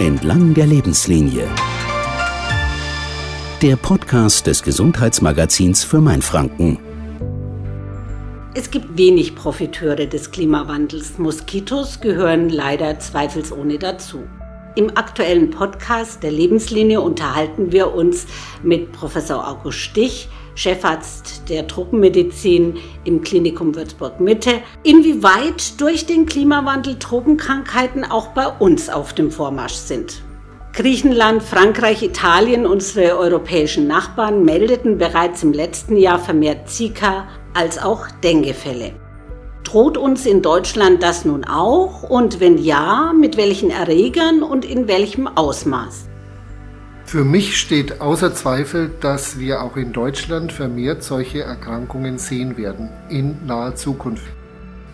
Entlang der Lebenslinie. Der Podcast des Gesundheitsmagazins für Mainfranken. Es gibt wenig Profiteure des Klimawandels. Moskitos gehören leider zweifelsohne dazu. Im aktuellen Podcast der Lebenslinie unterhalten wir uns mit Professor August Stich, Chefarzt der Tropenmedizin im Klinikum Würzburg Mitte, inwieweit durch den Klimawandel Tropenkrankheiten auch bei uns auf dem Vormarsch sind. Griechenland, Frankreich, Italien, unsere europäischen Nachbarn meldeten bereits im letzten Jahr vermehrt Zika als auch Denguefälle. Droht uns in Deutschland das nun auch und wenn ja, mit welchen Erregern und in welchem Ausmaß? Für mich steht außer Zweifel, dass wir auch in Deutschland vermehrt solche Erkrankungen sehen werden in naher Zukunft.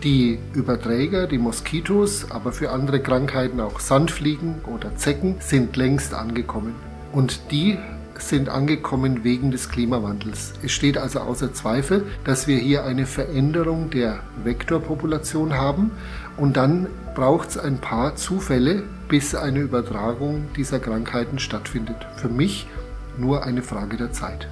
Die Überträger, die Moskitos, aber für andere Krankheiten auch Sandfliegen oder Zecken, sind längst angekommen. Und die sind angekommen wegen des Klimawandels. Es steht also außer Zweifel, dass wir hier eine Veränderung der Vektorpopulation haben und dann braucht es ein paar Zufälle, bis eine Übertragung dieser Krankheiten stattfindet. Für mich nur eine Frage der Zeit.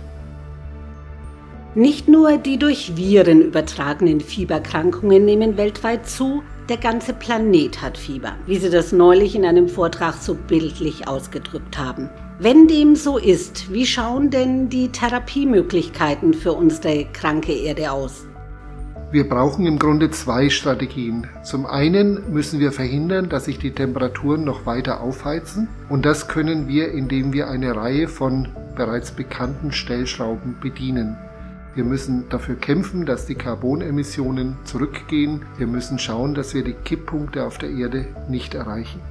Nicht nur die durch Viren übertragenen Fieberkrankungen nehmen weltweit zu, der ganze Planet hat Fieber, wie Sie das neulich in einem Vortrag so bildlich ausgedrückt haben. Wenn dem so ist, wie schauen denn die Therapiemöglichkeiten für unsere kranke Erde aus? Wir brauchen im Grunde zwei Strategien. Zum einen müssen wir verhindern, dass sich die Temperaturen noch weiter aufheizen und das können wir, indem wir eine Reihe von bereits bekannten Stellschrauben bedienen. Wir müssen dafür kämpfen, dass die Carbonemissionen zurückgehen. Wir müssen schauen, dass wir die Kipppunkte auf der Erde nicht erreichen.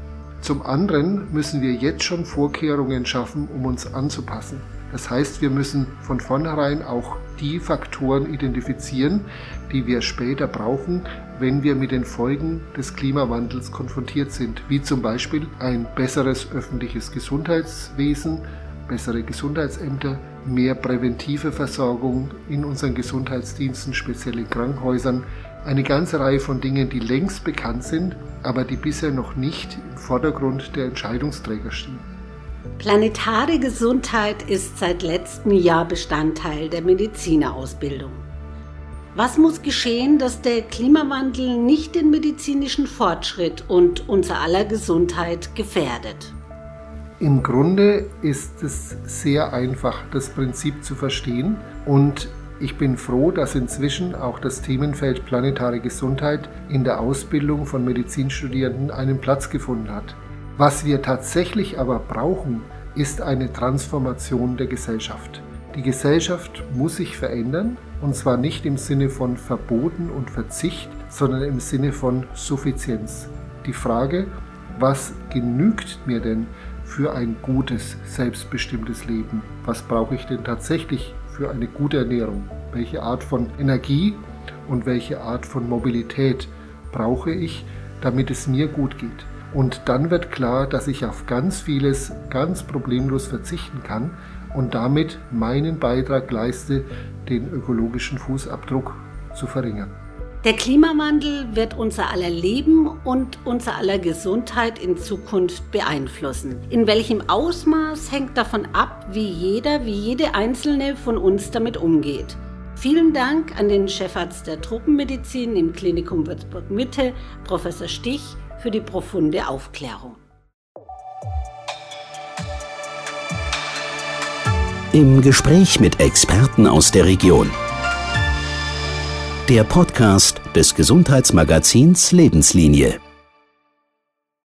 Zum anderen müssen wir jetzt schon Vorkehrungen schaffen, um uns anzupassen. Das heißt, wir müssen von vornherein auch die Faktoren identifizieren, die wir später brauchen, wenn wir mit den Folgen des Klimawandels konfrontiert sind, wie zum Beispiel ein besseres öffentliches Gesundheitswesen, bessere Gesundheitsämter, mehr präventive Versorgung in unseren Gesundheitsdiensten, speziell in Krankenhäusern, eine ganze Reihe von Dingen, die längst bekannt sind, aber die bisher noch nicht im Vordergrund der Entscheidungsträger stehen. Planetare Gesundheit ist seit letztem Jahr Bestandteil der Medizinerausbildung. Was muss geschehen, dass der Klimawandel nicht den medizinischen Fortschritt und unser aller Gesundheit gefährdet? Im Grunde ist es sehr einfach, das Prinzip zu verstehen und ich bin froh, dass inzwischen auch das Themenfeld planetare Gesundheit in der Ausbildung von Medizinstudierenden einen Platz gefunden hat. Was wir tatsächlich aber brauchen, ist eine Transformation der Gesellschaft. Die Gesellschaft muss sich verändern und zwar nicht im Sinne von Verboten und Verzicht, sondern im Sinne von Suffizienz. Die Frage, was genügt mir denn für ein gutes, selbstbestimmtes Leben? Was brauche ich denn tatsächlich für eine gute Ernährung? Welche Art von Energie und welche Art von Mobilität brauche ich, damit es mir gut geht? Und dann wird klar, dass ich auf ganz vieles ganz problemlos verzichten kann und damit meinen Beitrag leiste, den ökologischen Fußabdruck zu verringern. Der Klimawandel wird unser aller Leben und unser aller Gesundheit in Zukunft beeinflussen. In welchem Ausmaß hängt davon ab, wie jeder, wie jede einzelne von uns damit umgeht. Vielen Dank an den Chefarzt der Tropenmedizin im Klinikum Würzburg Mitte, Professor Stich, für die profunde Aufklärung. Im Gespräch mit Experten aus der Region der Podcast des Gesundheitsmagazins Lebenslinie.